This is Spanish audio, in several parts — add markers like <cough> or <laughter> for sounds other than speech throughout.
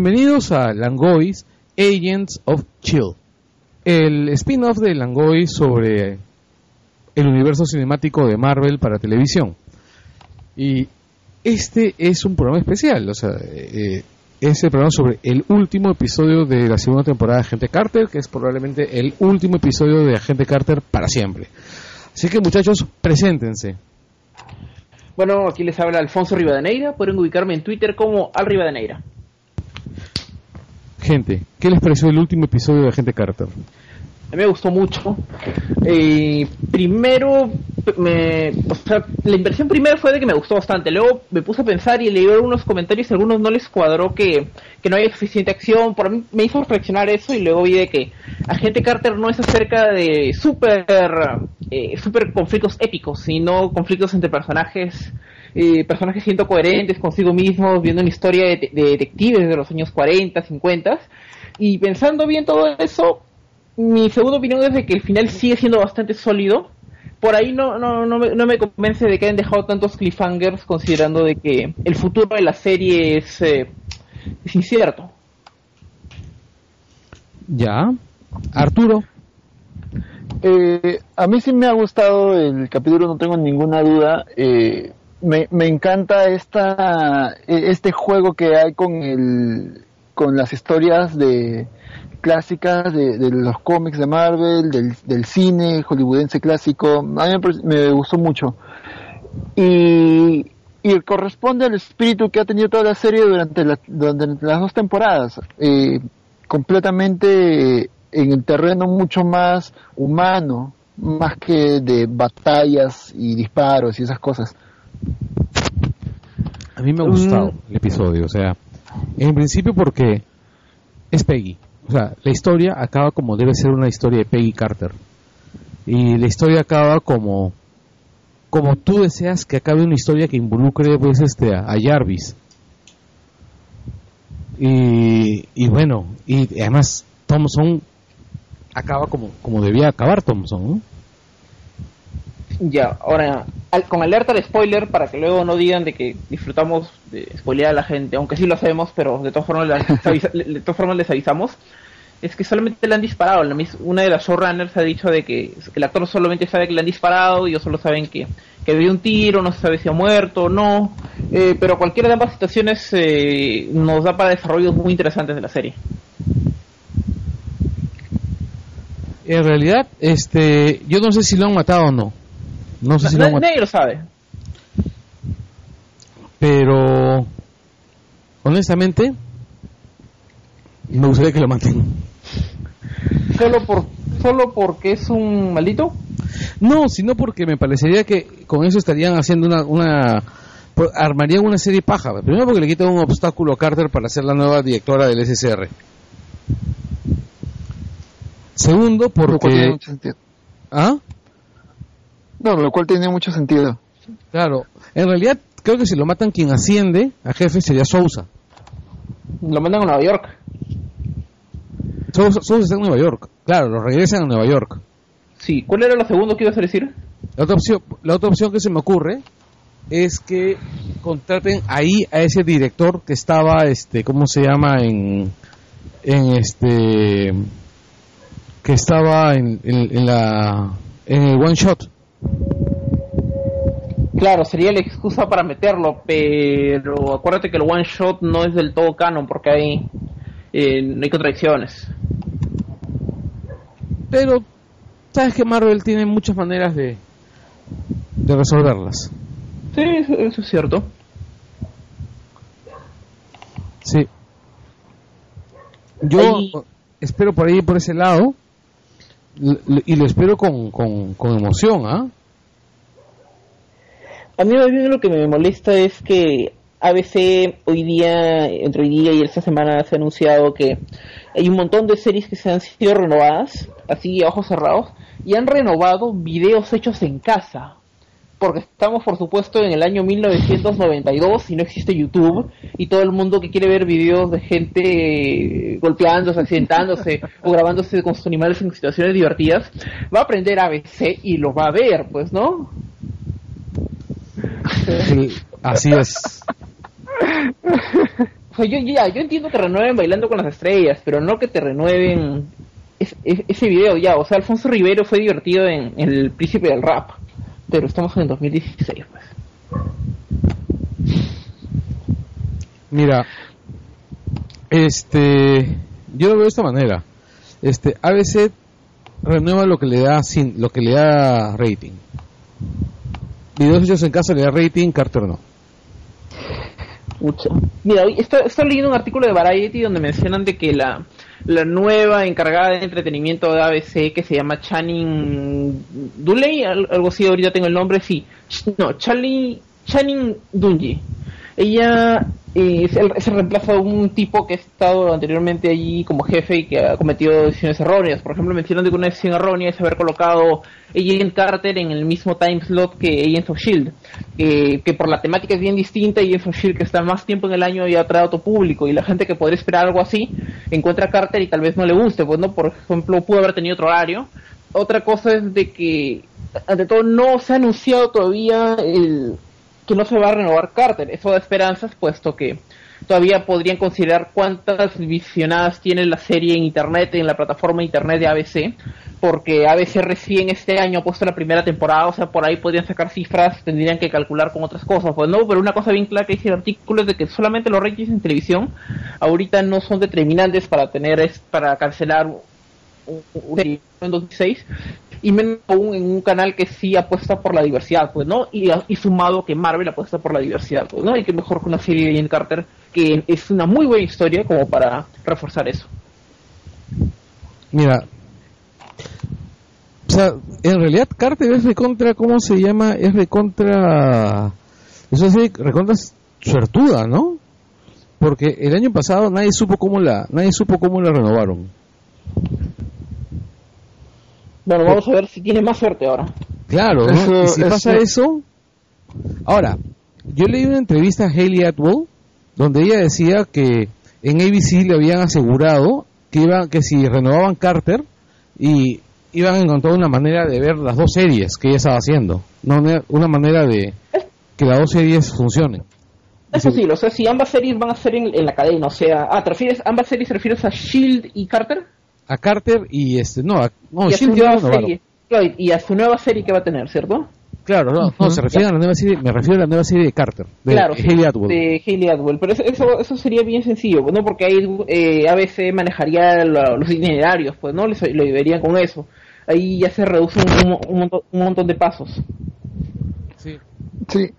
Bienvenidos a Langois Agents of Chill, el spin-off de Langois sobre el universo cinemático de Marvel para televisión. Y este es un programa especial, o sea, eh, es el programa sobre el último episodio de la segunda temporada de Agente Carter, que es probablemente el último episodio de Agente Carter para siempre. Así que muchachos, preséntense. Bueno, aquí les habla Alfonso Rivadeneira, pueden ubicarme en Twitter como Al Rivadeneira. Gente, ¿qué les pareció el último episodio de Agente Carter? A mí me gustó mucho. Eh, primero, me, o sea, la impresión primero fue de que me gustó bastante. Luego me puse a pensar y leí algunos comentarios y algunos no les cuadró que, que no había suficiente acción. Por mí me hizo reflexionar eso y luego vi de que Agente Carter no es acerca de super, eh, super conflictos épicos, sino conflictos entre personajes eh, personajes siendo coherentes consigo mismos, viendo una historia de, de, detectives de los años 40, 50. Y pensando bien todo eso, mi segunda opinión es de que el final sigue siendo bastante sólido. Por ahí no, no, no, me, no me convence de que hayan dejado tantos cliffhangers considerando de que el futuro de la serie es, eh, es incierto. Ya. Arturo. Eh, a mí sí me ha gustado el capítulo, no tengo ninguna duda. Eh, me, me encanta esta, este juego que hay con, el, con las historias de clásicas de, los cómics de Marvel, del, del, cine hollywoodense clásico. A mí me, me gustó mucho. Y, y, corresponde al espíritu que ha tenido toda la serie durante, la, durante las dos temporadas. Eh, completamente en el terreno mucho más humano, más que de batallas y disparos y esas cosas. A mí me ha gustado el episodio, o sea, en principio porque es Peggy. O sea, la historia acaba como debe ser una historia de Peggy Carter. Y la historia acaba como como tú deseas que acabe una historia que involucre pues este a, a Jarvis. Y, y, bueno, y además Thompson acaba como, como debía acabar Thompson, ¿no? Ya, ahora, al, con alerta de spoiler para que luego no digan de que disfrutamos de spoilear a la gente, aunque sí lo hacemos, pero de todas formas les, <laughs> avisa, de todas formas les avisamos, es que solamente le han disparado. Una de las showrunners ha dicho de que el actor solamente sabe que le han disparado y ellos solo saben que, que dio un tiro, no se sabe si ha muerto o no, eh, pero cualquiera de ambas situaciones eh, nos da para desarrollos muy interesantes de la serie. En realidad, este, yo no sé si lo han matado o no. No sé si nadie, lo, nadie lo sabe. Pero, honestamente, me gustaría que lo maten. ¿Solo, por, ¿Solo porque es un maldito? No, sino porque me parecería que con eso estarían haciendo una... una armarían una serie paja. Primero porque le quitan un obstáculo a Carter para ser la nueva directora del SSR. Segundo porque... ¿Ah? No, lo cual tiene mucho sentido. Claro, en realidad creo que si lo matan quien asciende a jefe sería Sousa. Lo mandan a Nueva York. Sousa, Sousa está en Nueva York. Claro, lo regresan a Nueva York. Sí, ¿cuál era lo segundo que ibas a decir? La otra opción, la otra opción que se me ocurre es que contraten ahí a ese director que estaba, este, ¿cómo se llama? En, en este, que estaba en, en, en la, en el one shot. Claro, sería la excusa para meterlo, pero acuérdate que el one shot no es del todo canon porque hay, eh, no hay contradicciones. Pero, sabes que Marvel tiene muchas maneras de, de resolverlas. Sí, eso, eso es cierto. Sí. Yo ahí... espero por ahí, por ese lado, y lo espero con, con, con emoción, ¿ah? A mí lo que me molesta es que ABC hoy día, entre hoy día y esta semana se ha anunciado que hay un montón de series que se han sido renovadas, así a ojos cerrados, y han renovado videos hechos en casa. Porque estamos por supuesto en el año 1992 y no existe YouTube y todo el mundo que quiere ver videos de gente golpeándose, accidentándose <laughs> o grabándose con sus animales en situaciones divertidas, va a aprender ABC y lo va a ver, pues, ¿no? así es. yo, ya, yo entiendo que renueven Bailando con las Estrellas, pero no que te renueven ese video ya. O sea, Alfonso Rivero fue divertido en, en El Príncipe del Rap pero estamos en el 2016, pues. Mira, este, yo lo veo de esta manera. Este, ABC renueva lo que le da sin, lo que le da rating. Videos hechos en casa le da rating, Carter no. Mira, estoy, estoy leyendo un artículo de Variety donde mencionan de que la, la nueva encargada de entretenimiento de ABC que se llama Channing Duley, algo así, ahorita tengo el nombre, sí, no, Charlie, Channing Dungy. Ella eh, es, el, reemplazo de un tipo que ha estado anteriormente allí como jefe y que ha cometido decisiones erróneas. Por ejemplo, mencionan que una decisión errónea es haber colocado Agent Carter en el mismo time slot que Agents of S.H.I.E.L.D., que por la temática es bien distinta, Agents of S.H.I.E.L.D. que está más tiempo en el año y atrae a otro público, y la gente que podría esperar algo así, encuentra a Carter y tal vez no le guste, pues no, por ejemplo, pudo haber tenido otro horario. Otra cosa es de que, ante todo, no se ha anunciado todavía el que no se va a renovar Carter. Eso da esperanzas, puesto que todavía podrían considerar cuántas visionadas tiene la serie en internet, en la plataforma internet de ABC, porque ABC recién este año ha puesto la primera temporada, o sea, por ahí podrían sacar cifras, tendrían que calcular con otras cosas, pues no, pero una cosa bien clara que dice el artículo es de que solamente los ratings en televisión ahorita no son determinantes para tener, para cancelar un, un, en 2006 y menos aún en un canal que sí apuesta por la diversidad, pues, ¿no? Y, sumado que Marvel apuesta por la diversidad, pues, ¿no? Y que mejor que una serie de Jane Carter, que es una muy buena historia como para reforzar eso. Mira, o sea, en realidad Carter es de contra, ¿cómo se llama? Es de contra, eso es de recontra suertuda, ¿no? Porque el año pasado nadie supo cómo la, nadie supo cómo la renovaron. Bueno, vamos a ver si tiene más suerte ahora. Claro, ¿no? y si pasa eso... Ahora, yo leí una entrevista a Hayley Atwell donde ella decía que en ABC le habían asegurado que iban que si renovaban Carter y iban a encontrar una manera de ver las dos series que ella estaba haciendo, no una manera de que las dos series funcionen. Eso sí, o sea, si ambas series van a ser en, la cadena, o sea, ah, ¿te refieres, ambas series te refieres a Shield y Carter? A Carter y este no, a, no y, a su nueva serie, y a su nueva serie que va a tener, ¿cierto? Claro, no, no se refiere a la nueva serie, me refiero a la nueva serie de Carter, de claro, Haley Atwell. De Haley Atwell, pero eso, eso sería bien sencillo, ¿no? Porque ahí eh, ABC manejaría los itinerarios, pues, ¿no? lo deberían con eso. Ahí ya se reduce un, un, montón, un montón de pasos. Sí. Sí.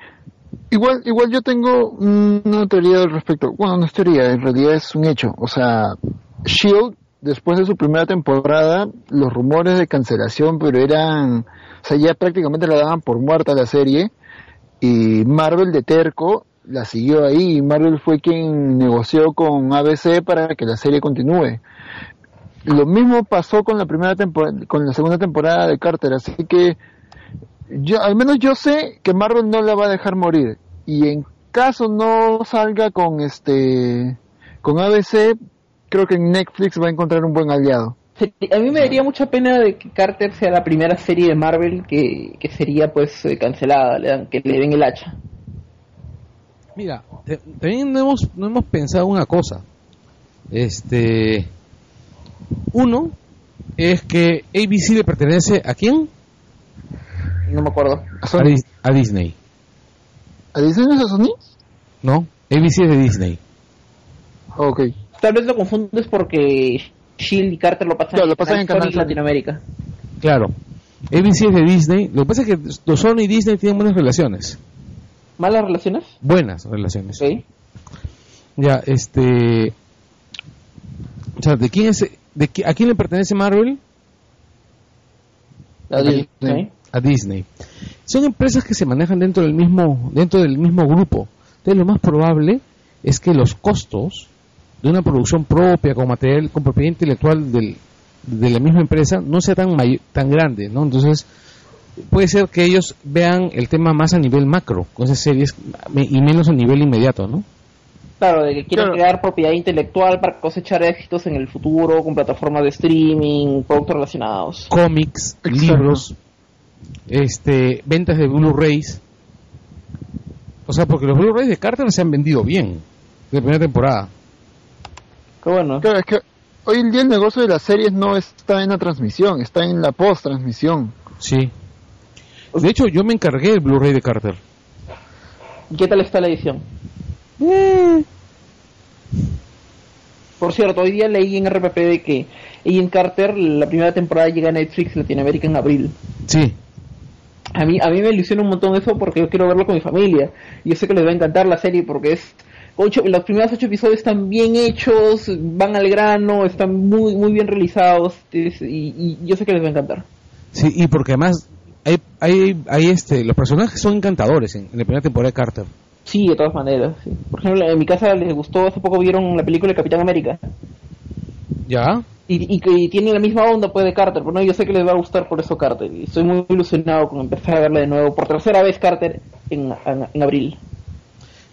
Igual, igual yo tengo una teoría al respecto. Bueno, no es teoría, en realidad es un hecho. O sea, Shield después de su primera temporada, los rumores de cancelación, pero eran, o sea, ya prácticamente la daban por muerta la serie, y Marvel de terco la siguió ahí, y Marvel fue quien negoció con ABC para que la serie continúe. Lo mismo pasó con la primera temporada, con la segunda temporada de Carter, así que yo, al menos yo sé que Marvel no la va a dejar morir, y en caso no salga con este, con ABC, creo que en Netflix va a encontrar un buen aliado. A mí me daría mucha pena de que Carter sea la primera serie de Marvel que, sería pues eh, cancelada, que le den el hacha. Mira, también no hemos, no hemos pensado una cosa. Este, uno es que ABC le pertenece a quién? No me acuerdo. A, Disney. ¿A Disney no es a Sony? No, ABC es de Disney. Ok. Tal vez lo confundes porque Shield y Carter lo pasan, en, Latinoamérica. Claro. ABC es de Disney. Lo que pasa es que Sony y Disney tienen buenas relaciones. ¿Malas relaciones? Buenas relaciones. Ya, este. O sea, ¿de quién es. De, ¿A quién le pertenece Marvel? A Disney. A Disney. Son empresas que se manejan dentro del mismo, dentro del mismo grupo. Entonces, lo más probable es que los costos de una producción propia con material, con propiedad intelectual del, de la misma empresa no sea tan tan grande, ¿no? Entonces, puede ser que ellos vean el tema más a nivel macro, con esas series, y menos a nivel inmediato, ¿no? Claro, de que quieren Claro. crear propiedad intelectual para cosechar éxitos en el futuro con plataformas de streaming, productos relacionados. Cómics, Exacto. libros, este, ventas de Blu-rays. O sea, porque los Blu-rays de Carter se han vendido bien, de primera temporada. Qué bueno. Claro, es que hoy en día el negocio de las series no está en la transmisión, está en la post-transmisión. Sí. De hecho, yo me encargué el Blu-ray de Carter. ¿Qué tal está la edición? Por cierto, hoy día leí en RPP de que Agent Carter, la primera temporada llega a Netflix Latinoamérica en abril. Sí. A mí, a mí me ilusiona un montón eso porque yo quiero verlo con mi familia. Y yo sé que les va a encantar la serie porque es ocho, los primeros ocho episodios están bien hechos, van al grano, están muy muy bien realizados es- y, y yo sé que les va a encantar. Sí, y porque además hay, hay, hay este, los personajes son encantadores en, en la primera temporada de Carter. Sí, de todas maneras. sí. Por ejemplo, en mi casa les gustó, hace poco vieron la película de Capitán América. ¿Ya? Y, y que tiene la misma onda pues de Carter, pero no, yo sé que les va a gustar por eso Carter. Y estoy muy ilusionado con empezar a verla de nuevo por tercera vez Carter en, en, en abril.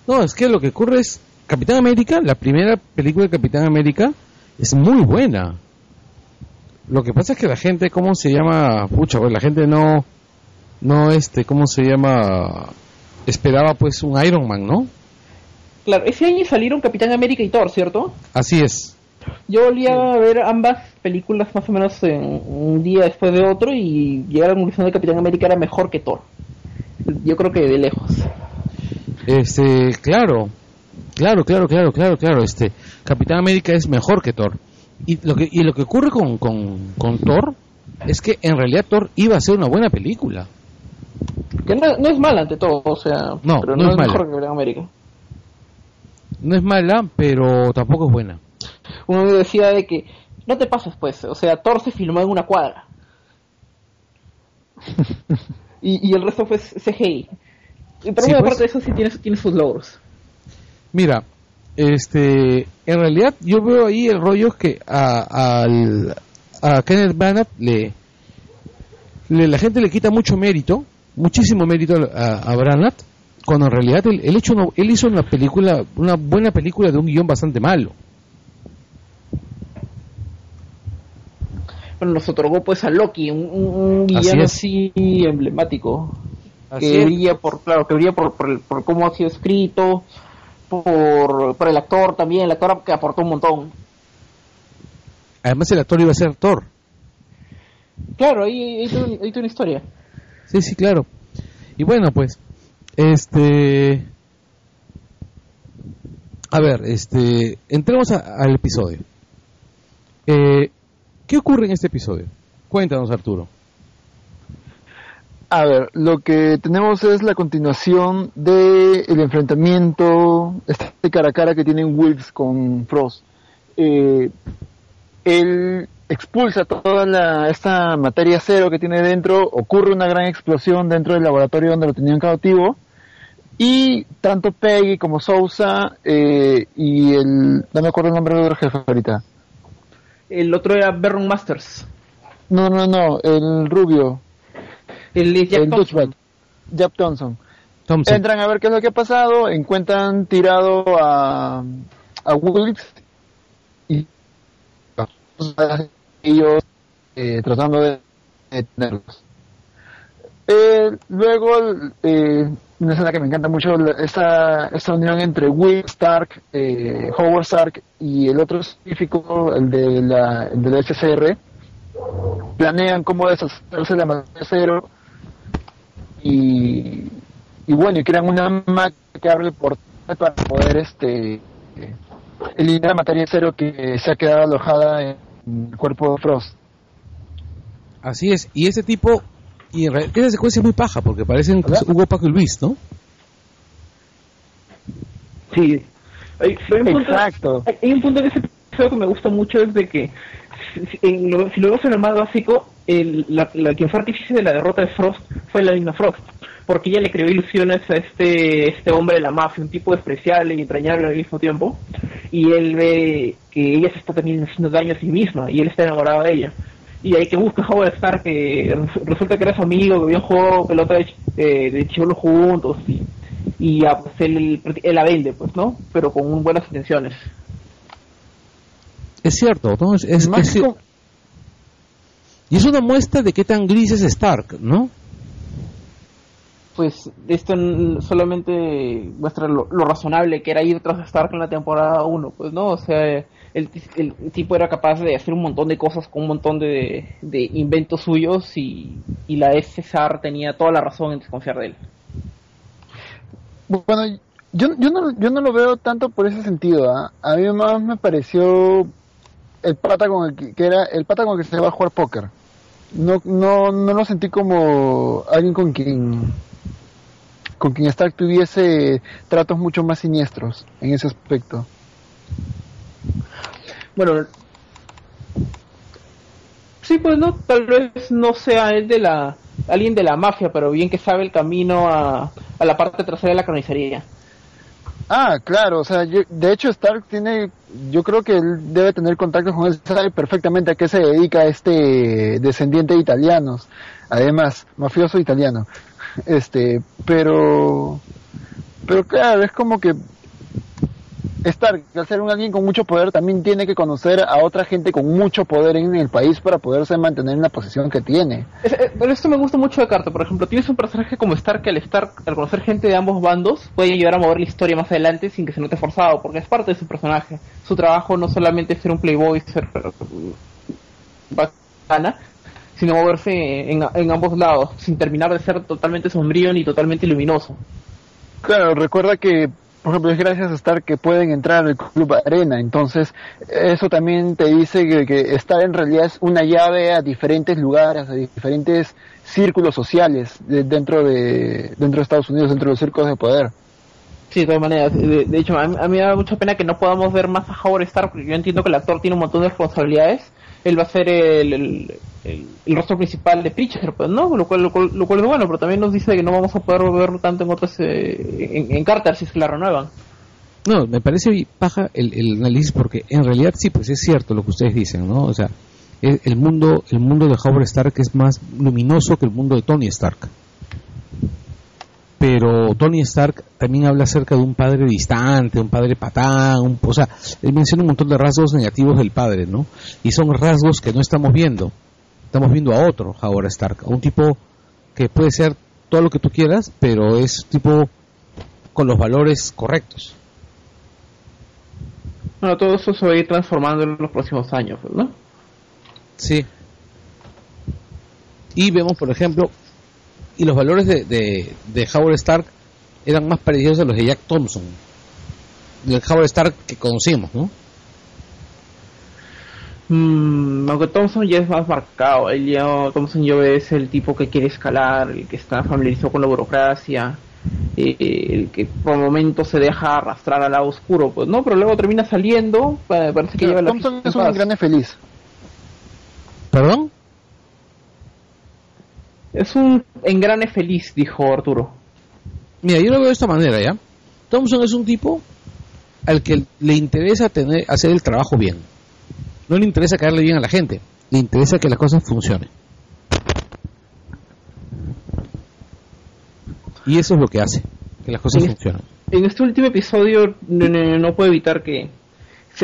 No, es que lo que ocurre es Capitán América, la primera película de Capitán América es muy buena. Lo que pasa es que la gente, ¿cómo se llama? Pucha, pues la gente no, no, este, ¿cómo se llama? Esperaba pues un Iron Man, ¿no? Claro, ese año salieron Capitán América y Thor, ¿cierto? Así es. Yo volví a ver ambas películas más o menos en un día después de otro y llegar a la conclusión de Capitán América era mejor que Thor. Yo creo que de lejos. Este, claro, claro, claro, claro, claro, claro, este, Capitán América es mejor que Thor. Y lo que, y lo que ocurre con, con, con Thor es que en realidad Thor iba a ser una buena película. Que no, no es mal ante todo, o sea, No, pero no no, es es mala. mejor que Capitán América. No es mala, pero tampoco es buena. Uno me decía de que no te pases pues, o sea, Thor se filmó en una cuadra. <laughs> y, y el resto fue CGI. Y Pero Sí, bueno, pues. aparte de eso sí tiene, tiene sus logros. Mira, este, en realidad yo veo ahí el rollo que a, al- a Kenneth Branagh le, le- la gente le quita mucho mérito, muchísimo mérito a, a Branagh, cuando en realidad él, él hecho una- él hizo una película, una buena película de un guion bastante malo. Bueno, nos otorgó pues a Loki, un, un- así emblemático. Así que es. brilla por, claro, que brilla por, por, el- por cómo ha sido escrito, por, por el actor también, el actor que aportó un montón. Además el actor iba a ser Thor. Claro, ahí, ahí, tiene, ahí tiene una historia. Sí, sí, claro. Y bueno, pues, este... A ver, este... Entremos a- al episodio. Eh, ¿Qué ocurre en este episodio? Cuéntanos, Arturo. A ver, lo que tenemos es la continuación del el enfrentamiento, este cara a cara que tienen Wilkes con Frost. Eh, él expulsa toda la, esta materia cero que tiene dentro, ocurre una gran explosión dentro del laboratorio donde lo tenían cautivo, y tanto Peggy como Sousa eh, y el, no me acuerdo el nombre del otro jefe ahorita. El otro era Baron Masters. No, no, no, el rubio, El Jack el Thompson. douchebag, Jack Thompson. Thompson. Entran a ver qué es lo que ha pasado, encuentran tirado a, a Wilkes y ellos eh, tratando de detenerlos. Eh, luego, eh, una escena que me encanta mucho, esta, esta unión entre Wilkes, Stark, eh, Howard Stark y el otro científico, el de la, el de la SCR, planean cómo deshacerse de la materia cero y, y bueno, y crean una máquina que abre el portal para poder este eliminar la materia cero que se ha quedado alojada en el cuerpo de Frost. Así es. Y ese tipo... Y en realidad esa secuencia es muy paja, porque parecen pues. Hugo, Paco y Luis, ¿no? Sí. Hay, hay un punto, Exacto. hay- hay un punto en ese episodio que me gusta mucho es de que si, si- en lo, si lo vemos en el más básico, el, la, la quien fue artífice de la derrota de Frost fue la misma Frost, porque ella le creó ilusiones a este este hombre de la mafia, un tipo despreciable y entrañable al mismo tiempo, y él ve que ella se está también haciendo daño a sí misma y él está enamorado de ella. y hay que buscar a Howard Stark que resulta que era su amigo, que habían jugado pelota de, de, de chivolo juntos y, y ya, pues él, él la vende, pues, ¿no? Pero con buenas intenciones. Es cierto, ¿no? Es, es- Más es- y es una muestra de qué tan gris es Stark, ¿no? Pues esto solamente muestra lo, lo razonable que era ir tras Stark en la temporada 1, pues, ¿no? O sea, el, ti- el tipo era capaz de hacer un montón de cosas con un montón de, de inventos suyos y, y la ex César tenía toda la razón en desconfiar de él. Bueno, yo, yo, no, yo no lo veo tanto por ese sentido. ¿ah? A mí más me pareció el pata con el que, era el pata con el que se va a jugar póker. No, no, no lo sentí como alguien con quien con quien Stark tuviese tratos mucho más siniestros en ese aspecto. Bueno, sí, pues no, tal vez no sea él de la alguien de la mafia, pero bien que sabe el camino a, a la parte trasera de la carnicería. Ah, claro, o sea, yo- de hecho Stark tiene, yo creo que él debe tener contactos con él, sabe perfectamente a qué se dedica este descendiente de italianos, además, mafioso italiano, este, pero, pero claro, es como que Stark, al ser un alguien con mucho poder, también tiene que conocer a otra gente con mucho poder en el país para poderse mantener en la posición que tiene. Es- eh, Pero esto me gusta mucho de Carter, por ejemplo, tienes un personaje como Stark que al estar, al conocer gente de ambos bandos, puede ayudar a mover la historia más adelante sin que se note forzado, porque es parte de su personaje. Su trabajo no solamente es ser un playboy, ser mm, bacana, sino moverse en, en ambos lados, sin terminar de ser totalmente sombrío ni totalmente luminoso. Claro, recuerda que, por ejemplo, es gracias a Star que pueden entrar al Club Arena, entonces eso también te dice que, que Star en realidad es una llave a diferentes lugares, a diferentes círculos sociales de- dentro de dentro de Estados Unidos, dentro de los círculos de poder. Sí, de todas maneras. De, de hecho, a mí, a mí me da mucha pena que no podamos ver más a Howard Stark, porque yo entiendo que el actor tiene un montón de responsabilidades. Él va a ser el, el- el rostro principal de Preacher, pues, ¿no? Lo cual, lo, cual, lo cual es bueno, pero también nos dice que no vamos a poder verlo tanto en otros, eh, en, en Carter, si es que la renuevan. No, me parece paja el, el análisis porque en realidad sí, pues es cierto lo que ustedes dicen, ¿no? O sea, el, el mundo el mundo de Howard Stark es más luminoso que el mundo de Tony Stark. Pero Tony Stark también habla acerca de un padre distante, un padre patán, un, o sea, él menciona un montón de rasgos negativos del padre, ¿no? Y son rasgos que no estamos viendo. Estamos viendo a otro Howard Stark, a un tipo que puede ser todo lo que tú quieras, pero es tipo con los valores correctos. Bueno, todo eso se va a ir transformando en los próximos años, ¿no? Sí. Y vemos, por ejemplo, y los valores de, de, de Howard Stark eran más parecidos a los de Jack Thompson, del Howard Stark que conocimos, ¿no? Mm, aunque Thompson ya es más marcado, él ya, Thompson ya es el tipo que quiere escalar, el que está familiarizado con la burocracia, eh, el que por momentos se deja arrastrar al lado oscuro, pues no, pero luego termina saliendo, pa- parece que lleva la Thompson es un engrane feliz. ¿Perdón? Es un engrane feliz, dijo Arturo. Mira, yo lo veo de esta manera, ¿ya? Thompson es un tipo al que le interesa tener hacer el trabajo bien. No le interesa caerle bien a la gente, le interesa que las cosas funcionen. Y eso es lo que hace, que las cosas Sí. funcionen. En este último episodio no, no- no puedo evitar que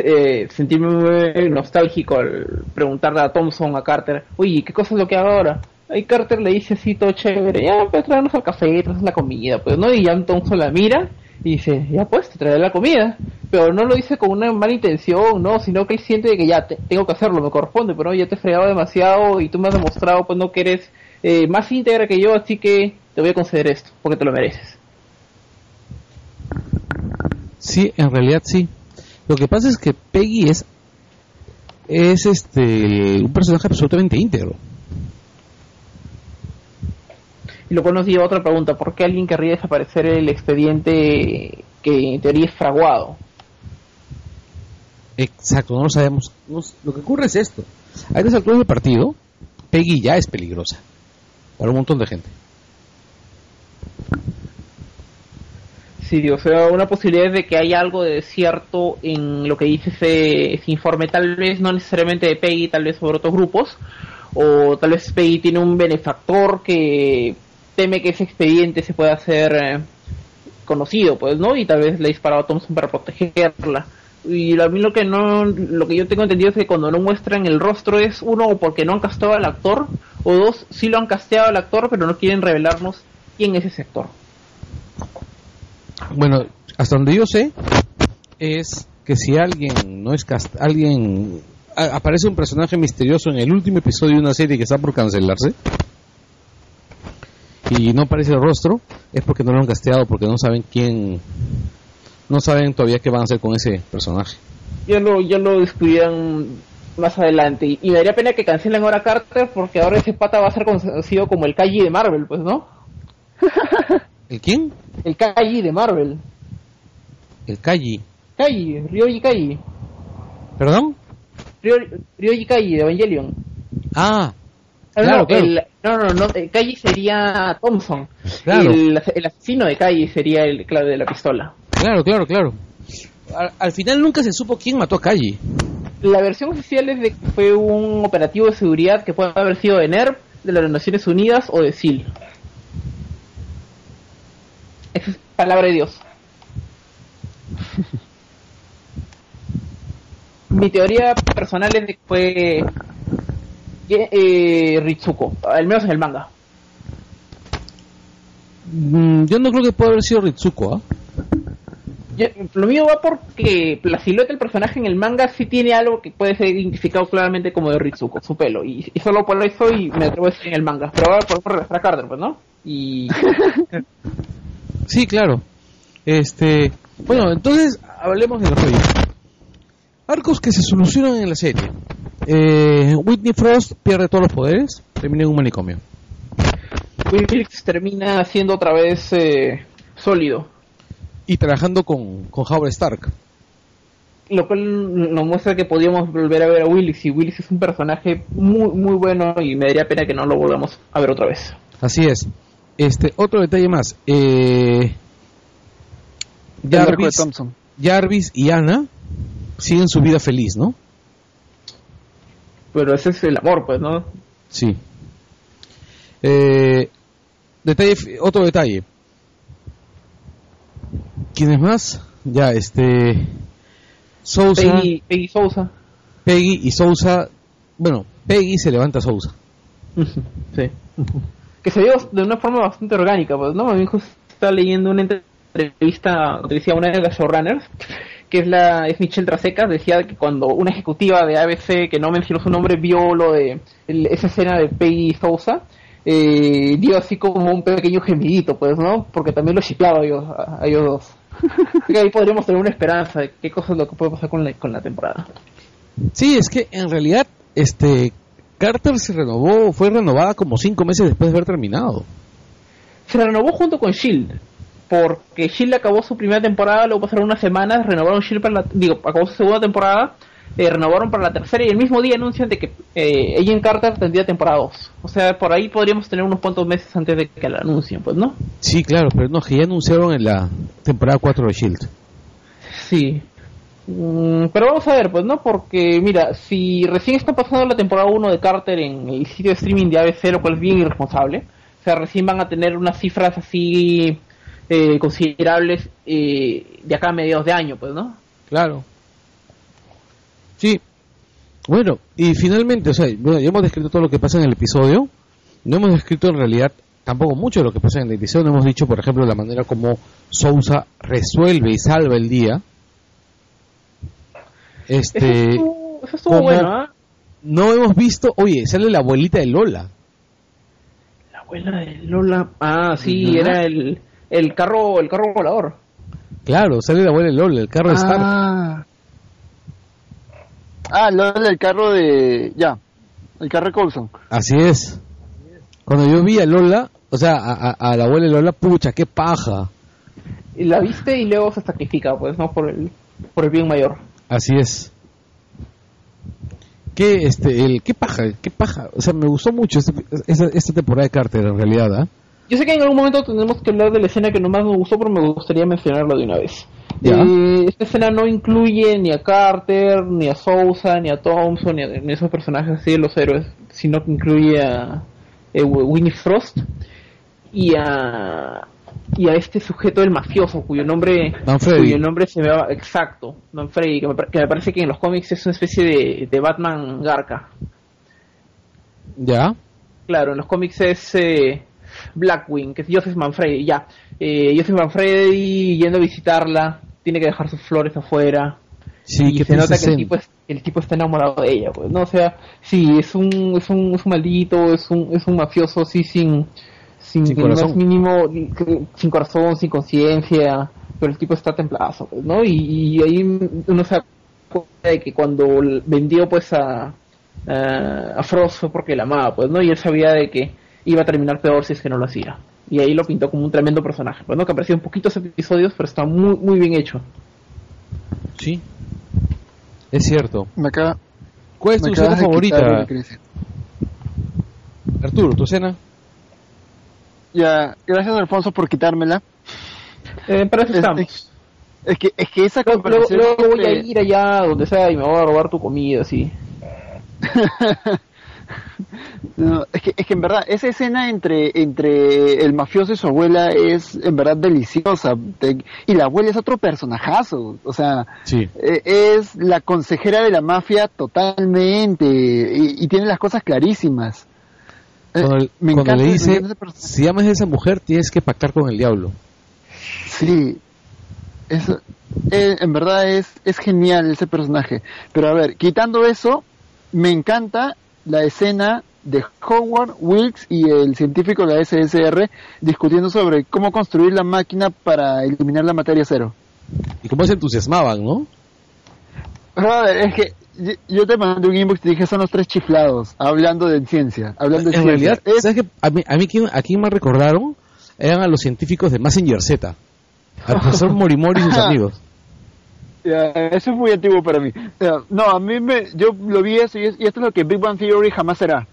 eh, sentirme muy nostálgico al preguntarle a Thompson, a Carter, oye, ¿qué cosa es lo que hago ahora? Y Carter le dice así todo chévere, ya, pues traernos al café, traernos la comida, pues, ¿no? Y ya Thompson la mira y dice, ya pues, te traeré la comida. Pero no lo dice con una mala intención, ¿no? Sino que él siente de que ya, te- tengo que hacerlo, me corresponde, pero ya te he fregado demasiado y tú me has demostrado, pues, no que eres eh, más íntegra que yo, así que te voy a conceder esto, porque te lo mereces. Sí, en realidad sí. Lo que pasa es que Peggy es es este un personaje absolutamente íntegro. Y lo cual nos lleva a otra pregunta, ¿por qué alguien querría desaparecer el expediente que en teoría es fraguado? Exacto, no lo sabemos. Lo que ocurre es esto. A estas alturas del partido, Peggy ya es peligrosa para un montón de gente. Sí, o sea, una posibilidad de que haya algo de cierto en lo que dice ese, ese informe, tal vez no necesariamente de Peggy, tal vez sobre otros grupos, o tal vez Peggy tiene un benefactor que teme que ese expediente se pueda hacer eh, conocido, pues, ¿no? Y tal vez le ha disparado a Thompson para protegerla. Y a mí lo que no, lo que yo tengo entendido es que cuando no muestran el rostro es uno porque no han casteado al actor, o dos, sí lo han casteado al actor, pero no quieren revelarnos quién es ese actor. Bueno, hasta donde yo sé, es que si alguien no es alguien aparece un personaje misterioso en el último episodio de una serie que está por cancelarse y no aparece el rostro, es porque no lo han casteado, porque no saben quién, no saben todavía qué van a hacer con ese personaje. Ya lo, ya lo descubrirán más adelante. Y, y me daría pena que cancelen ahora Carter porque ahora ese pata va a ser conocido como el Kaiji de Marvel, pues, ¿no? <laughs> ¿El quién? El Kaiji de Marvel. El Kaji. Kaiji, Ryoji Kaiji. ¿Perdón? Ryo- Ryoji Kaiji de Evangelion. Ah, Claro, no, claro. el- no, no, no, Kaiji sería Thompson. Claro. El, el asesino de Kaiji sería el clave de la pistola. claro, claro, claro. Al, al final nunca se supo quién mató a Kaji. La versión oficial es de que fue un operativo de seguridad que puede haber sido de NERV, de las Naciones Unidas o de SEAL. Esa es palabra de Dios. <laughs> Mi teoría personal es de que fue eh, Ritsuko, al menos en el manga. Mm, yo no creo que pueda haber sido Ritsuko, ¿ah? Yo- lo mío va porque la silueta del personaje en el manga sí tiene algo que puede ser identificado claramente como de Ritsuko, su pelo. Y, y solo por eso y me atrevo a decir en el manga. Pero ahora por, por regresar a Carter, pues, ¿no? Y <laughs> Sí, claro. Este, bueno, entonces hablemos de los proyectos. Arcos que se solucionan en la serie. Eh, Whitney Frost pierde todos los poderes, termina en un manicomio. Wilkes termina siendo otra vez eh, sólido. Y trabajando con, con Howard Stark. Lo cual nos muestra que podíamos volver a ver a Willis. Y Willis es un personaje muy, muy bueno y me daría pena que no lo volvamos a ver otra vez. Así es. Este, otro detalle más. Eh, Jarvis, Thompson. Jarvis y Ana siguen su vida feliz, ¿no? Pero ese es el amor, pues, ¿no? Sí. Eh, detalle, otro detalle. ¿Quién es más? Ya, este. Sousa, Peggy. Peggy, Peggy Sousa. y Sousa. Bueno, Peggy se levanta a Sousa. <laughs> Sí. Que se vio de una forma bastante orgánica, pues, ¿no? Mi hijo está leyendo una entrevista, que decía una de las showrunners, que es la es Michelle Trasecas, decía que cuando una ejecutiva de ABC, que no mencionó su nombre, vio lo de el- esa escena de Peggy Sousa, eh, dio así como un pequeño gemidito, pues, ¿no? Porque también lo shipeaba a ellos, a, a ellos dos. <laughs> Así que ahí podríamos tener una esperanza de qué cosa es lo que puede pasar con la, con la temporada. Sí, es que en realidad, este. Carter se renovó, fue renovada como cinco meses después de haber terminado. se renovó junto con Shield porque Shield acabó su primera temporada luego pasaron unas semanas renovaron Shield para la digo acabó su segunda temporada eh, renovaron para la tercera y el mismo día anuncian de que eh, Agent Carter tendría temporada 2 o sea por ahí podríamos tener unos cuantos meses antes de que la anuncien pues no Sí, claro, pero no, que ya anunciaron en la temporada 4 de Shield. sí Mm, pero vamos a ver, pues, ¿no? Porque, mira, si recién está pasando la temporada 1 de Carter en el sitio de streaming de ABC, lo cual es bien irresponsable, o sea, recién van a tener unas cifras así eh, considerables eh, de acá a mediados de año, pues, ¿no? Claro. Sí. Bueno, y finalmente, o sea, bueno, ya hemos descrito todo lo que pasa en el episodio. No hemos descrito en realidad tampoco mucho de lo que pasa en el episodio. No hemos dicho, por ejemplo, la manera como Sousa resuelve y salva el día. Eso Este, estuvo, eso estuvo bueno, ¿ah? no hemos visto, oye, sale la abuelita de Lola. La abuela de Lola. Ah, sí, era el, el carro el carro volador. Claro, sale la abuela de Lola, el carro de Stark. Ah, ah lo del carro de... Ya, el carro de Coulson. Así es. Cuando yo vi a Lola, o sea, a, a- a la abuela de Lola, pucha, qué paja. Y la viste y luego se sacrifica, pues, ¿no? Por el, por el bien mayor. Así es. Qué, este, el, qué paja, qué paja. O sea, me gustó mucho este- esta, esta temporada de Carter, en realidad, ¿ah? Yo sé que en algún momento tenemos que hablar de la escena que nomás me gustó, pero me gustaría mencionarlo de una vez. Ya. Eh, esta escena no incluye ni a Carter, ni a Sousa, ni a Thompson, ni a, ni a esos personajes así de los héroes, sino que incluye a eh, Winnie Frost y a y a este sujeto del mafioso cuyo nombre cuyo nombre se me va exacto Manfredi que me, que me parece que en los cómics es una especie de, de Batman Garca Ya. Claro, en los cómics es eh, Blackwing, que es Joseph Manfredi, ya. Eh, Joseph Manfredi yendo a visitarla, tiene que dejar sus flores afuera. Sí, y se nota que el tipo, es- el tipo está enamorado de ella, pues, ¿no? O sea, sí, es un, es un, es un maldito, es un, es un mafioso, sí, sin, sin, Sin corazón. mínimo, sin corazón, sin conciencia, pero el tipo está templazo, pues, ¿no? Y, y ahí uno se da cuenta de que cuando vendió, pues, a, a, a Frost fue porque la amaba, pues, ¿no? Y él sabía de que iba a terminar peor si es que no lo hacía. Y ahí lo pintó como un tremendo personaje, pues, ¿no? Que apareció en poquitos episodios, pero está muy, muy bien hecho. Sí. Es cierto. Me acaba, ¿Cuál es me tu escena favorita. Arturo? ¿Tu escena? Ya, gracias Alfonso por quitármela. Eh, para eso Es, estamos. es- es que, es que esa Luego, luego- comparación luego voy a ir allá donde sea y me voy a robar tu comida, así. <laughs> <laughs> No, es que, es que en verdad, esa escena entre, entre el mafioso y su abuela es en verdad deliciosa. Te- y la abuela es otro personajazo. O sea, Sí. eh, es la consejera de la mafia totalmente. Y, y tiene las cosas clarísimas. Eh, Cuando, me cuando encanta- le dice, si amas a esa mujer, tienes que pactar con el diablo. Sí, eso, eh, en verdad es, es genial ese personaje. Pero a ver, quitando eso, me encanta la escena de Howard Wilkes y el científico de la SSR discutiendo sobre cómo construir la máquina para eliminar la materia cero. Y cómo se entusiasmaban, ¿no? Brother, es que yo- te mandé un inbox y te dije son los tres chiflados hablando de ciencia, hablando de En ciencia. realidad, Es- ¿sabes qué? A mí, a mí ¿quién- a quién me recordaron eran a los científicos de Messenger Z. Al profesor Morimori y sus <laughs> amigos. Eso es muy antiguo para mí. No, a mí me, yo lo vi eso y, es- y esto es lo que Big Bang Theory jamás será.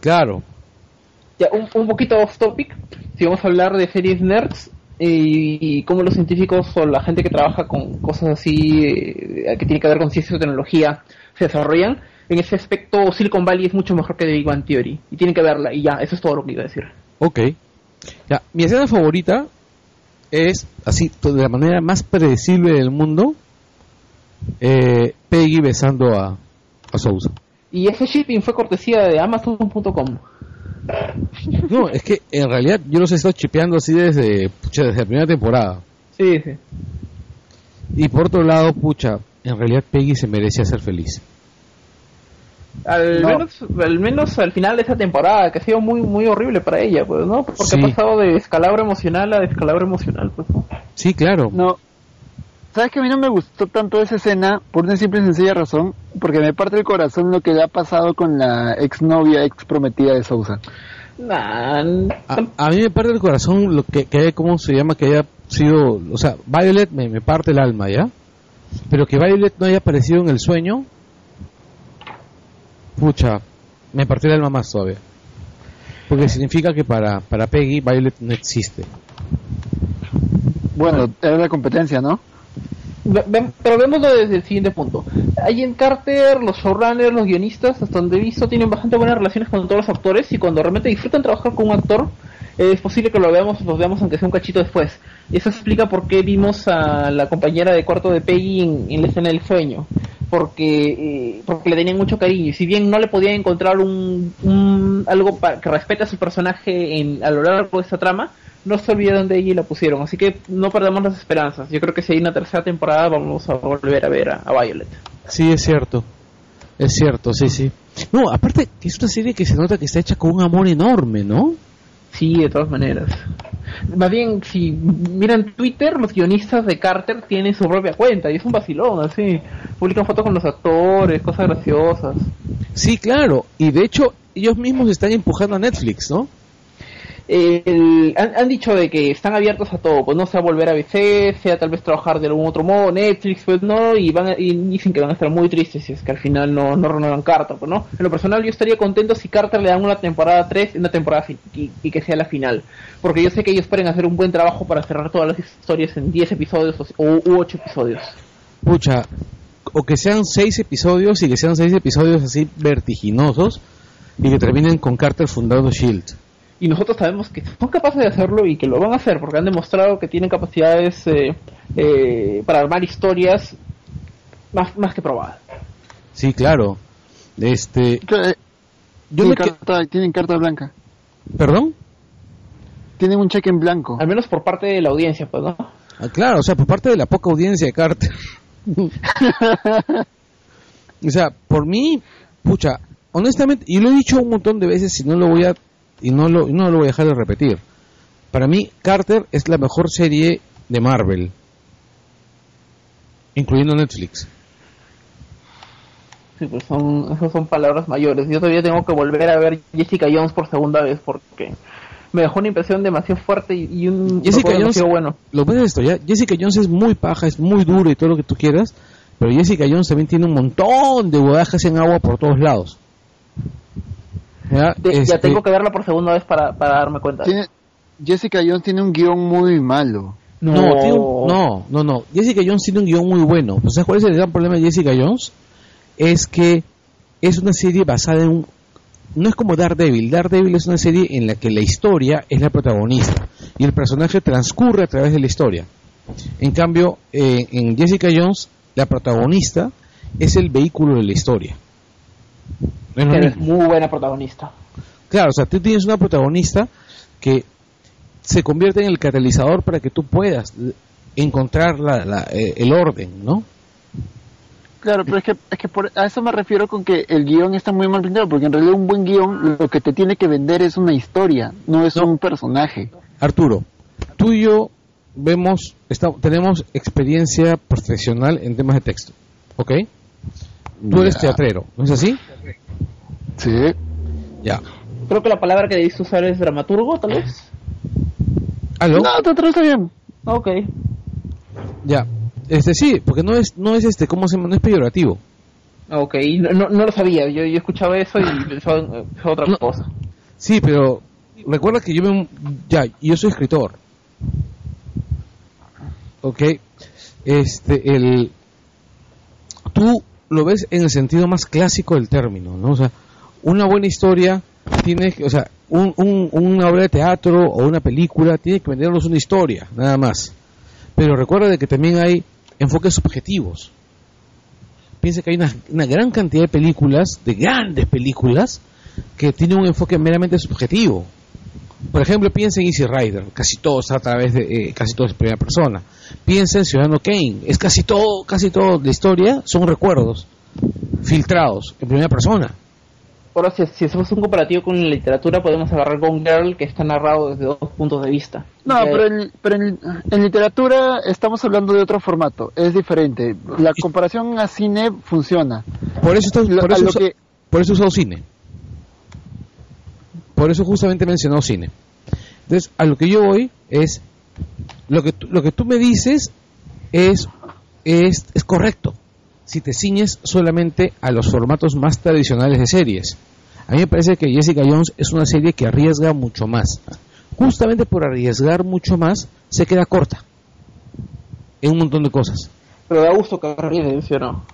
Claro. Ya, un, un poquito off topic, si vamos a hablar de series nerds y, y cómo los científicos o la gente que trabaja con cosas así eh, que tiene que ver con ciencia o tecnología se desarrollan, en ese aspecto Silicon Valley es mucho mejor que The Big Bang Theory y tienen que verla y ya, eso es todo lo que iba a decir. Ok. Ya, mi escena favorita es, así, to- de la manera más predecible del mundo, eh, Peggy besando a, a Sousa. Y ese shipping fue cortesía de Amazon.com. No, es que en realidad yo los he estado chipeando así desde, pucha, desde la primera temporada. Sí, sí. Y por otro lado, pucha, en realidad Peggy se merecía ser feliz. Al, No. menos, al menos al final de esa temporada, que ha sido muy muy horrible para ella, pues, ¿no? Porque Sí. ha pasado de descalabro emocional a descalabro emocional, pues, ¿no? Sí, claro. No. ¿Sabes que a mí no me gustó tanto esa escena? Por una simple y sencilla razón. Porque me parte el corazón lo que le ha pasado con la exnovia, ex prometida de Sousa. Nah, A, a mí me parte el corazón lo que, que haya- ¿cómo se llama? Que haya sido, o sea, Violet me, me parte el alma, ¿ya? Pero que Violet no haya aparecido en el sueño, pucha, me partió el alma más todavía. Porque significa que para, para Peggy, Violet no existe. Bueno, era la competencia, ¿no? Pero vémoslo desde el siguiente punto. en Carter, los showrunners, los guionistas, hasta donde he visto, tienen bastante buenas relaciones con todos los actores y cuando realmente disfrutan trabajar con un actor, es posible que lo veamos, los veamos aunque sea un cachito después. Y eso explica por qué vimos a la compañera de cuarto de Peggy en, la escena del sueño. Porque, eh, porque le tenían mucho cariño. Y si bien no le podían encontrar un, un- algo pa- que respete a su personaje en, a lo largo de esta trama, no se olvidaron de ella y la pusieron. Así que no perdamos las esperanzas. Yo creo que si hay una tercera temporada vamos a volver a ver a, a Violet. Sí, es cierto. Es cierto, sí, sí. No, aparte, es una serie que se nota que está hecha con un amor enorme, ¿no? Sí, de todas maneras. Más bien, si miran Twitter, los guionistas de Carter tienen su propia cuenta y es un vacilón, así. Publican fotos con los actores, cosas graciosas. Sí, claro. Y de hecho, ellos mismos están empujando a Netflix, ¿no? El- han, dicho de que están abiertos a todo, pues no sea volver a BC, sea tal vez trabajar de algún otro modo, Netflix, pues no, y van y dicen que van a estar muy tristes si es que al final no, no renuevan Carter, pues no. En lo personal yo estaría contento si Carter le dan una temporada 3 y una temporada y, que sea la final, porque yo sé que ellos pueden hacer un buen trabajo para cerrar todas las historias en 10 episodios o, u 8 episodios. Pucha, o que sean seis episodios y que sean seis episodios así vertiginosos y que terminen con Carter fundando Shield. Y nosotros sabemos que son capaces de hacerlo y que lo van a hacer porque han demostrado que tienen capacidades eh, eh, para armar historias más, más que probadas. Sí, claro. Este, Eh, yo tienen, me que- carta, tienen carta blanca. perdón. Tienen un cheque en blanco. Al menos por parte de la audiencia, pues, ¿no? Ah, claro, o sea, por parte de la poca audiencia de Carter. <laughs> o sea, por mí, pucha, honestamente, y lo he dicho un montón de veces y no lo voy a y no lo, no lo voy a dejar de repetir. Para mí, Carter es la mejor serie de Marvel, incluyendo Netflix. Sí, pues son, esas son palabras mayores. Yo todavía tengo que volver a ver Jessica Jones por segunda vez porque me dejó una impresión demasiado fuerte y, y un Jessica Jones, bueno. lo ves esto, ya, Jessica Jones es muy paja, es muy duro y todo lo que tú quieras, pero Jessica Jones también tiene un montón de bodajas en agua por todos lados. Ya, Te- Ya este, tengo que verla por segunda vez para, para darme cuenta. Tiene- Jessica Jones tiene un guion muy malo. No, tiene un- no, no, no. Jessica Jones tiene un guion muy bueno. ¿Sabes cuál es el gran problema de Jessica Jones? Es que es una serie basada en un... No es como Daredevil. Daredevil es una serie en la que la historia es la protagonista y el personaje transcurre a través de la historia. En cambio, eh, en Jessica Jones, la protagonista es el vehículo de la historia. Es Que es mismo. muy buena protagonista. Claro, o sea, tú tienes una protagonista que se convierte en el catalizador para que tú puedas encontrar la- la- eh, el orden, ¿no? Claro, pero es que, es que por, a eso me refiero con que el guion está muy mal planteado, porque en realidad un buen guion lo que te tiene que vender es una historia, no es No. un personaje. Arturo, tú y yo vemos, esta- tenemos experiencia profesional en temas de texto, ¿ok? Tú eres Ya. teatrero, ¿no es así? Sí. Ya. Creo que la palabra que debiste usar es dramaturgo, tal vez. ¿Aló? No, te está bien. Ok. Ya. Este sí, porque no es, no es este, ¿cómo se llama? No es peyorativo. Ok, no, no, no lo sabía. Yo, yo escuchaba eso y pensaba en, en otra No. cosa. Sí, pero recuerda que yo me, ya, yo soy escritor. Ok. Este, el, tú lo ves en el sentido más clásico del término, ¿no? O sea, una buena historia tiene, que- o sea, un, un- una obra de teatro o una película tiene que vendernos una historia, nada más. Pero recuerda de que también hay enfoques subjetivos. Piensa que hay una, una gran cantidad de películas, de grandes películas, que tienen un enfoque meramente subjetivo. Por ejemplo, piensa en Easy Rider, casi todo está a través de, eh, casi todo es primera persona. Piensa en Ciudadano Kane, es casi todo, casi todo la historia son recuerdos filtrados en primera persona. Ahora, si, si hacemos un comparativo con la literatura, podemos agarrar Gone Girl, que está narrado desde dos puntos de vista. No, pero, en, pero en, en literatura estamos hablando de otro formato, es diferente. La comparación a cine funciona. Por eso, está- por eso, lo usa- que- por eso he usado cine. Por eso justamente he mencionado cine. Entonces, a lo que yo voy es, lo que, tú- lo que tú me dices es, es, es correcto. Si te ciñes solamente a los formatos más tradicionales de series. A mí me parece que Jessica Jones es una serie que arriesga mucho más. Justamente por arriesgar mucho más, se queda corta en un montón de cosas. Pero da gusto que arriesguen, ¿sí o no?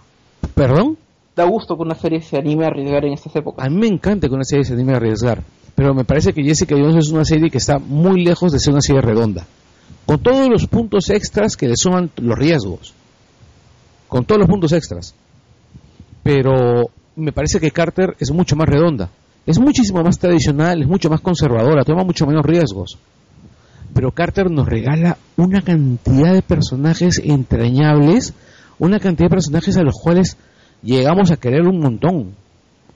¿Perdón? Da gusto que una serie se anime a arriesgar en estas épocas. A mí me encanta que una serie se anime a arriesgar, pero me parece que Jessica Jones es una serie que está muy lejos de ser una serie redonda. Con todos los puntos extras que le suman los riesgos. Con todos los puntos extras. Pero me parece que Carter es mucho más redonda. Es muchísimo más tradicional, es mucho más conservadora, toma mucho menos riesgos. Pero Carter nos regala una cantidad de personajes entrañables, una cantidad de personajes a los cuales llegamos a querer un montón.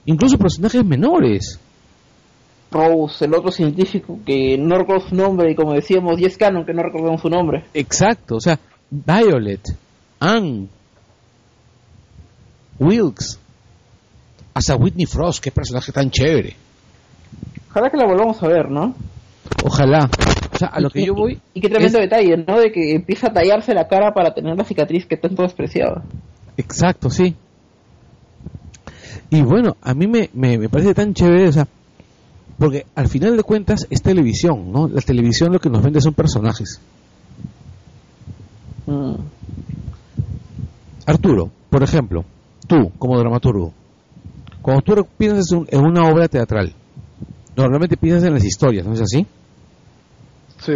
Incluso personajes menores. Rose, el otro científico que no recuerdo su nombre, y como decíamos, Jess Cannon, que no recordamos su nombre. Exacto, o sea, Violet, Anne, Wilkes, hasta Whitney Frost, qué personaje tan chévere. Ojalá que la volvamos a ver, ¿no? Ojalá. O sea, a lo que yo voy. Y qué tremendo es- detalle, ¿no? De que empieza a tallarse la cara para tener la cicatriz que tanto despreciaba. Exacto, sí. Y bueno, a mí me, me, me parece tan chévere, o sea, porque al final de cuentas es televisión, ¿no? La televisión lo que nos vende son personajes. Mm. Arturo, por ejemplo, tú como dramaturgo, cuando tú piensas en un- en una obra teatral, normalmente piensas en las historias, ¿no es así? Sí.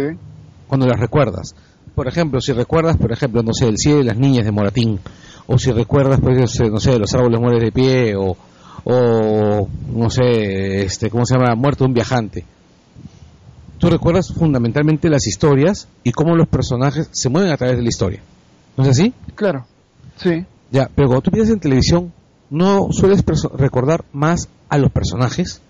Cuando las recuerdas. Por ejemplo, si recuerdas, por ejemplo, no sé, el cielo de las niñas de Moratín, o si recuerdas, pues, no sé, los árboles mueren de pie, o, o no sé, este, ¿cómo se llama? Muerto de un viajante. Tú recuerdas fundamentalmente las historias y cómo los personajes se mueven a través de la historia. ¿No es así? Claro. Sí. Ya, pero cuando tú piensas en televisión, ¿no sueles recordar más a los personajes?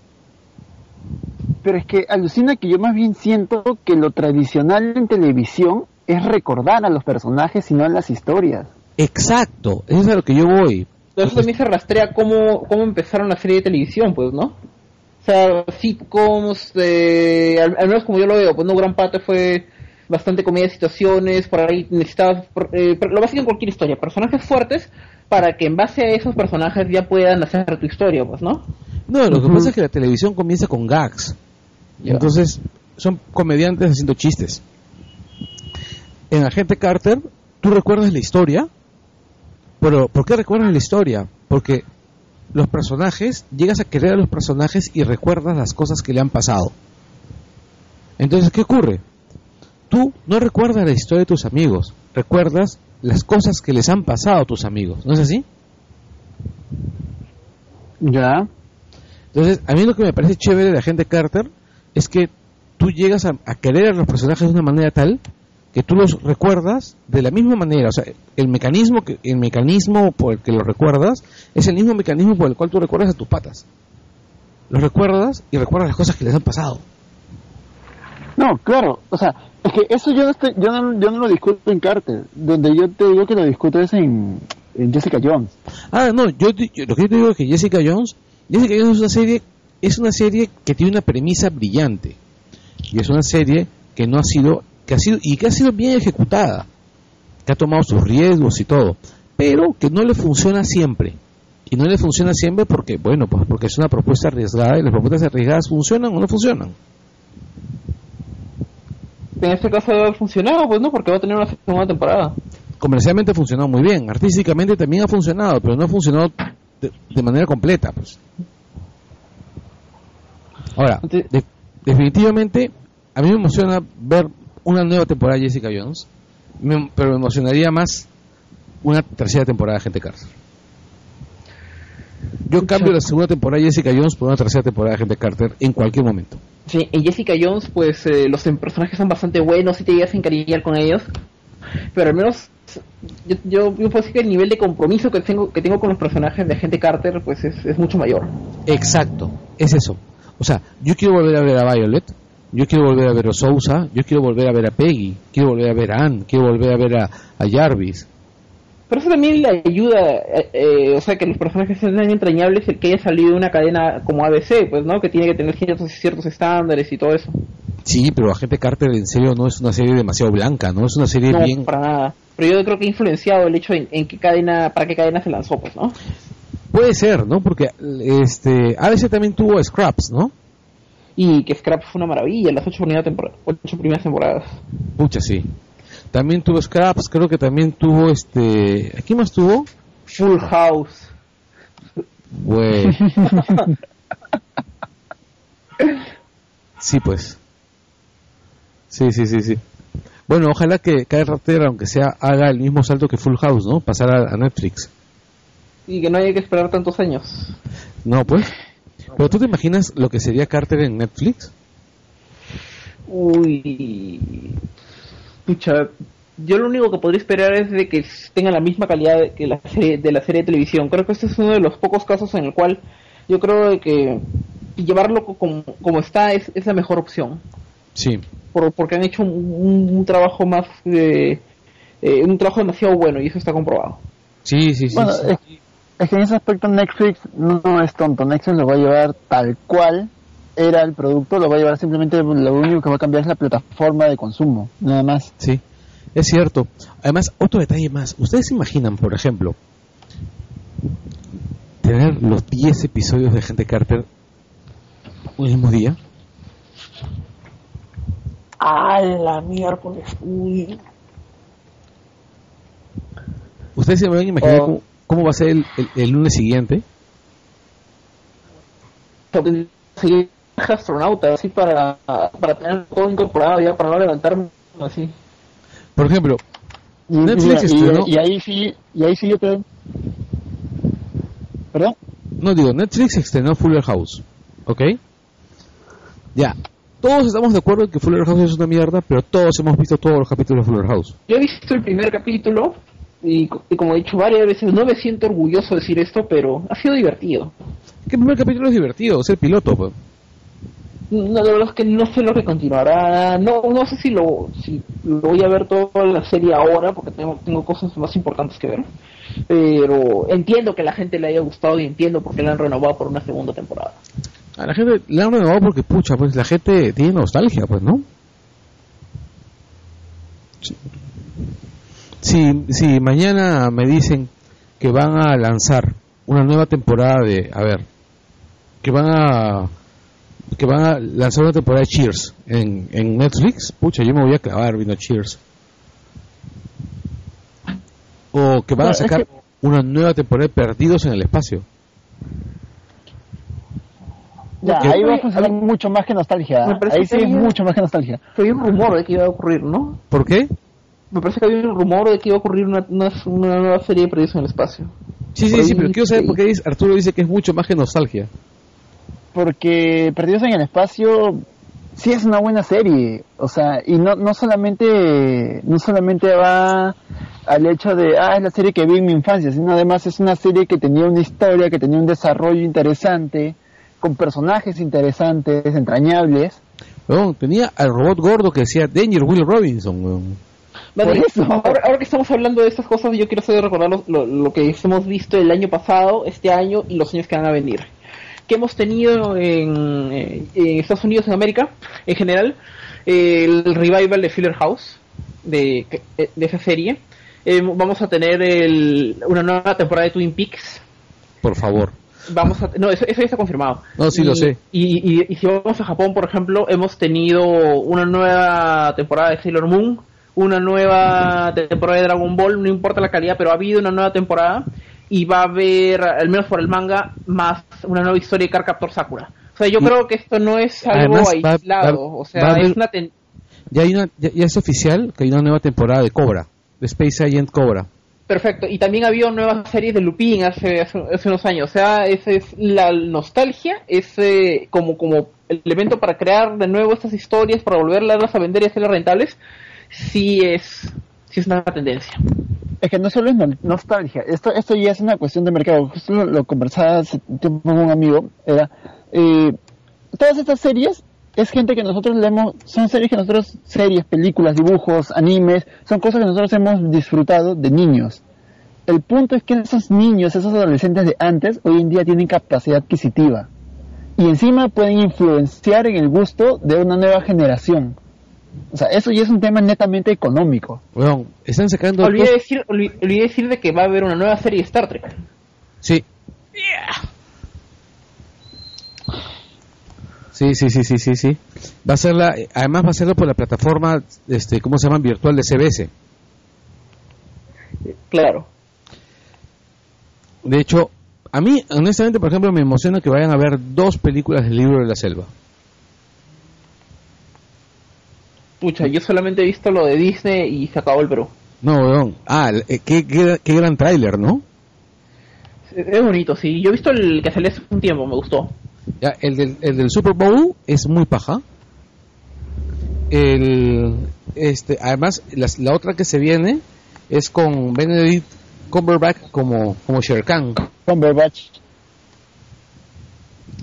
Pero es que alucina que yo más bien siento que lo tradicional en televisión es recordar a los personajes y no a las historias. Exacto, eso es a lo que yo voy. Pero eso también se rastrea cómo, cómo empezaron la serie de televisión, pues, ¿no? O sea, sitcoms, eh, al, al menos como yo lo veo, pues no gran parte fue bastante comedia de situaciones, por ahí necesitabas, por- eh, pero lo básico en cualquier historia, personajes fuertes para que en base a esos personajes ya puedan hacer tu historia, pues, ¿no? No, lo que pasa es que la televisión comienza con gags. Entonces, son comediantes haciendo chistes. En Agente Carter, tú recuerdas la historia, pero ¿por qué recuerdas la historia? Porque los personajes, llegas a querer a los personajes y recuerdas las cosas que le han pasado. Entonces, ¿qué ocurre? Tú no recuerdas la historia de tus amigos, recuerdas las cosas que les han pasado a tus amigos, ¿no es así? Ya. Entonces, a mí lo que me parece chévere de Agente Carter es que tú llegas a, a querer a los personajes de una manera tal que tú los recuerdas de la misma manera. O sea, el mecanismo, que, el mecanismo por el que los recuerdas es el mismo mecanismo por el cual tú recuerdas a tus patas. Los recuerdas y recuerdas las cosas que les han pasado. No, claro, o sea, es que eso yo no, estoy, yo no, yo no lo discuto en Carter, donde yo te digo que lo discuto es en, en Jessica Jones. Ah, no, yo, yo- lo que yo te digo es que Jessica Jones, Jessica Jones es una serie, es una serie que tiene una premisa brillante y es una serie que no ha sido, que ha sido y que ha sido bien ejecutada, que ha tomado sus riesgos y todo, pero que no le funciona siempre y no le funciona siempre porque, bueno, pues porque es una propuesta arriesgada y las propuestas arriesgadas funcionan o no funcionan. En este caso debe haber funcionado, pues, ¿no? Porque va a tener una segunda temporada. Comercialmente ha funcionado muy bien, artísticamente también ha funcionado, pero no ha funcionado de, de manera completa, pues. Ahora, de- definitivamente, a mí me emociona ver una nueva temporada de Jessica Jones, me- pero me emocionaría más una tercera temporada de Gente Carter. Yo cambio la segunda temporada de Jessica Jones por una tercera temporada de Gente Carter en cualquier momento. Sí, en Jessica Jones, pues eh, los em- personajes son bastante buenos y te llegas a encariñar con ellos. Pero al menos yo, yo, yo puedo decir que el nivel de compromiso que tengo que tengo con los personajes de Agente Carter pues es, es mucho mayor. Exacto, es eso. O sea, yo quiero volver a ver a Violet, yo quiero volver a ver a Sousa, yo quiero volver a ver a Peggy, quiero volver a ver a Anne, quiero volver a ver a, a Jarvis. Pero eso también le ayuda, eh, eh, o sea, que los personajes sean entrañables el que haya salido de una cadena como ABC, pues, ¿no? Que tiene que tener ciertos, ciertos estándares y todo eso. Sí, pero Agente Carter en serio no es una serie demasiado blanca, ¿no? Es una serie No, bien... para nada. Pero yo creo que ha influenciado el hecho en, en qué cadena, para qué cadena se lanzó, pues, ¿no? Puede ser, ¿no? Porque este ABC también tuvo Scraps, ¿no? Y que Scrap fue una maravilla, las ocho primeras, tempora- ocho primeras temporadas. Pucha, sí. También tuvo Scraps, creo que también tuvo este... ¿Aquí más tuvo? Full House. Güey. <laughs> Sí, pues. Sí, sí, sí, sí. Bueno, ojalá que Raptor, aunque sea, haga el mismo salto que Full House, ¿no? Pasar a, a Netflix. Y que no haya que esperar tantos años. No, pues. Pero tú te imaginas lo que sería Carter en Netflix? Uy. Pucha. Yo lo único que podría esperar es de que tenga la misma calidad que la serie, de la serie de televisión. Creo que este es uno de los pocos casos en el cual yo creo de que llevarlo co- como, como está es, es la mejor opción. Sí. Por, porque han hecho un, trabajo más. eh, eh, un trabajo demasiado bueno y eso está comprobado. Sí, sí, sí. Bueno, sí. Es, que en ese aspecto Netflix no es tonto. Netflix lo va a llevar tal cual era el producto, lo va a llevar simplemente, lo único que va a cambiar es la plataforma de consumo, nada más. Sí, es cierto. Además, otro detalle más. ¿Ustedes se imaginan, por ejemplo, tener los 10 episodios de Gente Carter un mismo día? ¡A la miércoles! Uy. ¿Ustedes se pueden imaginar Oh. Cómo, va a ser el, el- el lunes siguiente? Seguir astronauta, así para, para tener todo incorporado ya, para no levantarme así. Por ejemplo, Y, Netflix y- y- estrenó- y ahí sí, y ahí sí yo te... ¿Perdón? no digo, Netflix estrenó Fuller House, ¿ok? Ya, todos estamos de acuerdo en que Fuller House es una mierda, pero todos hemos visto todos los capítulos de Fuller House. Yo he visto el primer capítulo y, y como he dicho varias veces, no me siento orgulloso de decir esto, pero ha sido divertido. El primer capítulo es divertido, es el piloto, pues. No, la verdad es que no sé lo que continuará. No, no sé si lo, si lo voy a ver toda la serie ahora, porque tengo, tengo cosas más importantes que ver. Pero entiendo que a la gente le haya gustado y entiendo por qué la han renovado por una segunda temporada. A la gente le han renovado porque, pucha, pues la gente tiene nostalgia, pues, ¿no? Sí. Si, si mañana me dicen que van a lanzar una nueva temporada de, a ver, que van a que van a lanzar una temporada de Cheers en, en Netflix, pucha, yo me voy a clavar viendo Cheers. O que van a sacar una nueva temporada de Perdidos en el Espacio. Ya, Que- ahí va a funcionar mucho más que nostalgia. me parece Ahí sí que es mucho más que nostalgia. Había un rumor de que iba a ocurrir, ¿no? ¿Por qué? Me parece que había un rumor de que iba a ocurrir una, una, una nueva serie de Perdidos en el Espacio. Sí, sí, sí, pero quiero saber por qué dice- Arturo dice que es mucho más que nostalgia. Porque Perdidos en el Espacio sí es una buena serie. O sea, y no, no solamente no solamente va al hecho de, ah, es la serie que vi en mi infancia, sino además es una serie que tenía una historia, que tenía un desarrollo interesante, con personajes interesantes, entrañables. Tenía al robot gordo que decía Danger Will Robinson, weón. Por eso. Ahora, ahora que estamos hablando de estas cosas, yo quiero hacer recordar lo, lo- lo que hemos visto el año pasado, este año y los años que van a venir. Que hemos tenido en, eh, en Estados Unidos, en América, en general, el revival de Filler House, de, eh, de esa serie. Eh, vamos a tener el- una nueva temporada de Twin Peaks. Por favor. Vamos a, no, eso, eso ya está confirmado. No, sí, Y- lo sé. Y, y- y si vamos a Japón, por ejemplo, hemos tenido una nueva temporada de Sailor Moon, una nueva temporada de Dragon Ball, no importa la calidad, pero ha habido una nueva temporada y va a haber, al menos por el manga, más una nueva historia de Cardcaptor Sakura. O sea, yo Y- creo que esto no es algo Además, aislado, va- o sea, haber- es una ten- Ya, hay una, ya, ya es oficial que hay una nueva temporada de Cobra, de Space Agent Cobra. Perfecto, y también había nuevas series de Lupin hace, hace, hace unos años, o sea, esa es la nostalgia, es eh, como, como el evento para crear de nuevo estas historias, para volverlas a vender y hacerlas rentables, sí es, sí es una tendencia. Es que no solo es no- nostalgia, esto, esto ya es una cuestión de mercado. Justo lo, lo conversaba hace tiempo con un amigo. Era, eh, todas estas series es gente que nosotros leemos, son series que nosotros, series, películas, dibujos, animes, son cosas que nosotros hemos disfrutado de niños. El punto es que esos niños, esos adolescentes de antes, hoy en día tienen capacidad adquisitiva. Y encima pueden influenciar en el gusto de una nueva generación. O sea, eso ya es un tema netamente económico. Weón, están sacando... Olvidé dos- decir, olvi- olvidé decir de que va a haber una nueva serie de Star Trek. Sí. Sí, sí, sí, sí, sí, sí. Va a ser la, además va a serlo por la plataforma, este, ¿cómo se llama? Virtual de CBS. Claro. De hecho, a mí, honestamente, por ejemplo, me emociona que vayan a ver dos películas del libro de la selva. Pucha, yo solamente he visto lo de Disney y se acabó el Perú. No, weón. Ah, eh, qué, qué, qué gran tráiler, ¿no? Es bonito, sí. Yo he visto el que salió hace un tiempo, me gustó. Ya, el del, el del Super Bowl es muy paja. El, este, además, las- la, otra que se viene es con Benedict Cumberbatch como, como Shere Khan. Cumberbatch.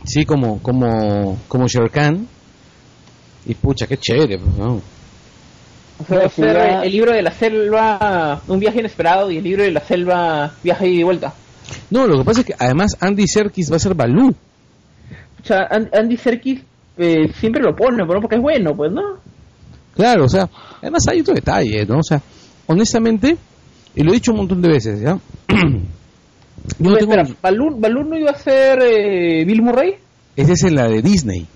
Sí, como, como, como Shere Khan. Y pucha, qué chévere, pues, ¿no? O sea, el libro de la selva, un viaje inesperado, y el libro de la selva, viaje ida y vuelta. No, lo que pasa es que además Andy Serkis va a ser Balú. O sea, An- Andy Serkis eh, siempre lo pone, ¿no? Porque es bueno, pues, ¿no? Claro, o sea, además hay otro detalle, ¿no? O sea, honestamente, y lo he dicho un montón de veces, ¿ya? <clears throat> Yo no tengo- Espera, ¿Balloon, Balloon no iba a ser eh, Bill Murray? Esa es la de Disney.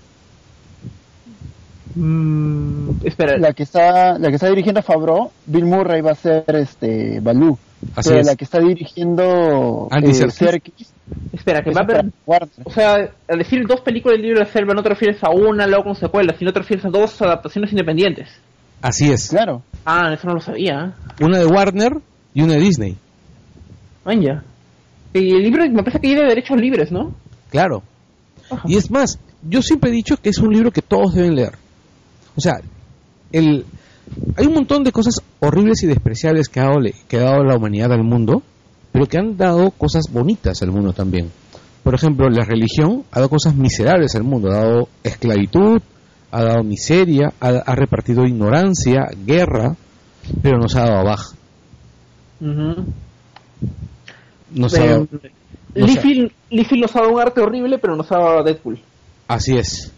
Mm, espera, La que está, la que está dirigiendo Favreau, Bill Murray va a ser este Balú. Así Pero es. la que está dirigiendo Andy eh, Serkis. Serkis, espera, que es va a haber... O sea, al decir dos películas del libro de la selva no te refieres a una, luego con secuelas, sino te refieres a dos adaptaciones independientes. Así es. Claro. Ah, eso no lo sabía. Una de Warner y una de Disney. Vaya. Y el libro me parece que tiene derechos libres, ¿no? Claro. Ajá. Y es más, yo siempre he dicho que es un libro que todos deben leer. O sea, el, hay un montón de cosas horribles y despreciables que ha, dado, que ha dado la humanidad al mundo, pero que han dado cosas bonitas al mundo también. Por ejemplo, la religión ha dado cosas miserables al mundo, ha dado esclavitud, ha dado miseria, ha, ha repartido ignorancia, guerra, pero nos ha dado abajo. Ujú. Nos ha Eh, dado- nos ha- nos dado un arte horrible, pero nos ha dado a Deadpool. así es.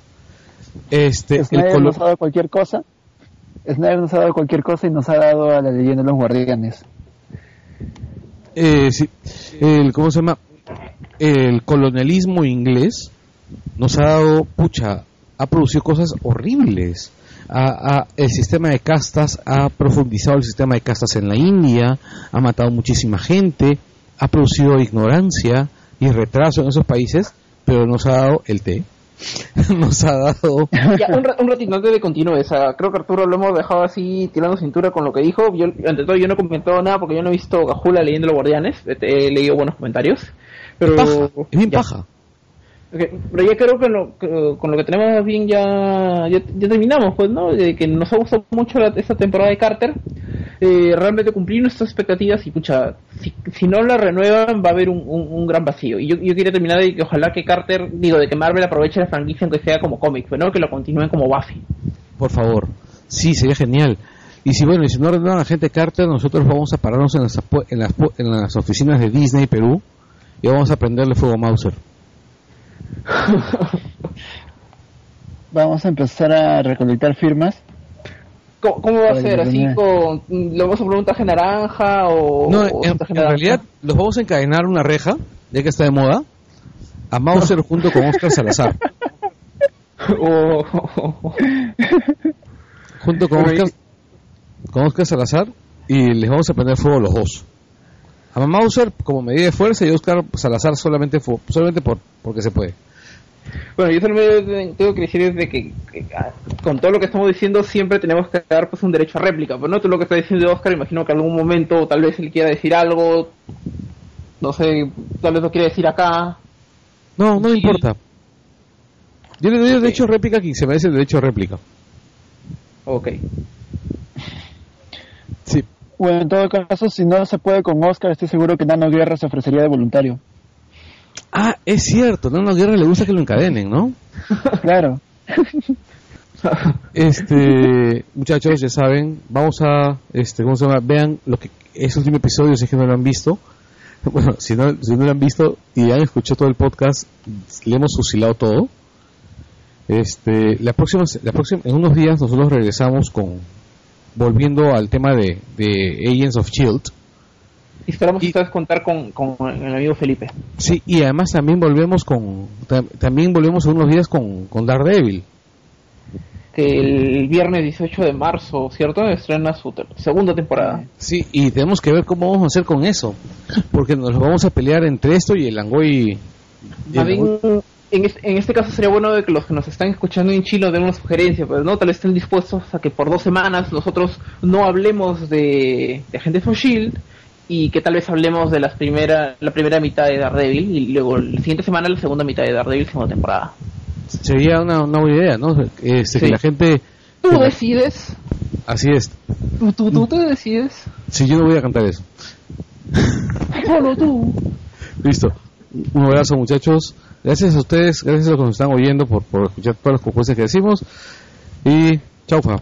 Este, el Snyder colo- nos ha dado cualquier cosa. Snyder nos ha dado cualquier cosa y nos ha dado a la leyenda de los guardianes. eh, sí, el, ¿cómo se llama? El colonialismo inglés nos ha dado, pucha, ha producido cosas horribles. Ha- el sistema de castas ha profundizado el sistema de castas en la India, ha matado muchísima gente, ha producido ignorancia y retraso en esos países, pero nos ha dado el té. <laughs> nos ha dado Ya, un, un ratito antes de continuar, esa, creo que Arturo lo hemos dejado así tirando cintura con lo que dijo. Yo, ante todo, yo no he comentado nada porque yo no he visto Gajula leyendo los guardianes. He, he leído buenos comentarios. Pero, paja, es bien paja. Pero ya creo que, con lo que tenemos bien ya, ya, terminamos, pues, ¿no? De que nos ha gustado mucho la- esta temporada de Carter. Eh, realmente cumplir nuestras expectativas y, pucha, si, si no la renuevan va a haber un, un, gran vacío. Y yo, yo quería terminar de que ojalá que Carter, digo, de que Marvel aproveche la franquicia aunque sea como cómic, pues, ¿no? Que lo continúen como Buffy. Por favor. Sí, sería genial. Y si bueno, y si no ordenan a gente Carter, nosotros vamos a pararnos en las, en, las, en las oficinas de Disney Perú y vamos a prenderle fuego a Mauser. <laughs> Vamos a empezar a recolectar firmas. ¿Cómo, cómo va a ser? ¿Así con... ¿Le vamos a poner un traje naranja o...? No, o en, realidad los vamos a encadenar una reja, ya que está de moda, a Mauser junto con Oscar Salazar. <laughs> O- Junto con Oscar, con Oscar Salazar y les vamos a prender fuego los dos. A Mauser como medida de fuerza y Oscar Salazar solamente, solamente por, porque se puede. Bueno, yo solamente tengo que decir es de que, que, ah, con todo lo que estamos diciendo siempre tenemos que dar pues un derecho a réplica. Pues no, tú lo que estás diciendo Oscar, imagino que en algún momento tal vez él quiera decir algo, no sé, tal vez lo quiere decir acá. No, no me importa. Yo le doy el derecho a réplica a quien se merece el derecho a réplica. Ok. Sí. Bueno, en todo caso, si no se puede con Oscar, estoy seguro que Nano Guerra se ofrecería de voluntario. Ah, es cierto, ¿no? A Guerra le gusta que lo encadenen, ¿no? <laughs> Claro. <laughs> Este, muchachos, ya saben, vamos a, este, ¿cómo se llama? Vean lo que ese último episodio, si es que no lo han visto. <laughs> Bueno, si no, si no lo han visto y han escuchado todo el podcast, le hemos fusilado todo. Este, la próxima, la próxima, en unos días nosotros regresamos con, volviendo al tema de, de Agents of Shield. Y esperamos Y- vez contar con, con el amigo Felipe. Sí, y además también volvemos con, tam- también volvemos unos días con, con Daredevil. Que el viernes 18 de marzo, ¿cierto? Estrena su segunda temporada. Sí, y tenemos que ver cómo vamos a hacer con eso, porque nos vamos a pelear entre esto y el Langoy. y en, es- en este caso sería bueno de que los que nos están escuchando en Chile den una sugerencia, pues no, tal vez estén dispuestos a que por dos semanas nosotros no hablemos de, de Agentes for Shield y que tal vez hablemos de las primera, la primera mitad de Daredevil y luego la siguiente semana la segunda mitad de Daredevil segunda temporada. Sería una, una buena idea, ¿no? Este, Que Sí. la gente. Tú la- decides, así es. tú, tú, tú te decides, Si yo no voy a cantar eso. solo tú. Listo. Un abrazo, muchachos. Gracias a ustedes, gracias a los que nos están oyendo por, por escuchar todas las propuestas que decimos. Y chau, fa.